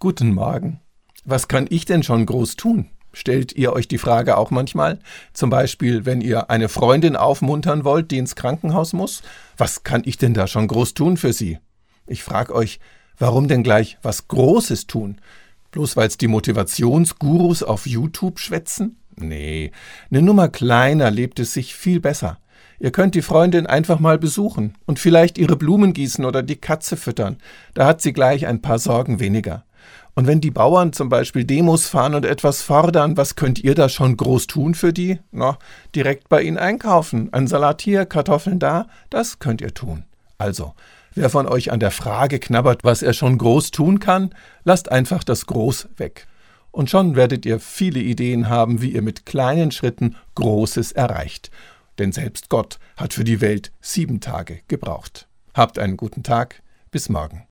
Guten Morgen. Was kann ich denn schon groß tun? Stellt ihr euch die Frage auch manchmal? Zum Beispiel, wenn ihr eine Freundin aufmuntern wollt, die ins Krankenhaus muss? Was kann ich denn da schon groß tun für sie? Ich frage euch, warum denn gleich was Großes tun? Bloß weil's die Motivationsgurus auf YouTube schwätzen? Nee, eine Nummer kleiner lebt es sich viel besser. Ihr könnt die Freundin einfach mal besuchen und vielleicht ihre Blumen gießen oder die Katze füttern. Da hat sie gleich ein paar Sorgen weniger. Und wenn die Bauern zum Beispiel Demos fahren und etwas fordern, was könnt ihr da schon groß tun für die? Na, direkt bei ihnen einkaufen. Ein Salat hier, Kartoffeln da, das könnt ihr tun. Also, wer von euch an der Frage knabbert, was er schon groß tun kann, lasst einfach das Groß weg. Und schon werdet ihr viele Ideen haben, wie ihr mit kleinen Schritten Großes erreicht denn selbst Gott hat für die Welt sieben Tage gebraucht. Habt einen guten Tag, bis morgen.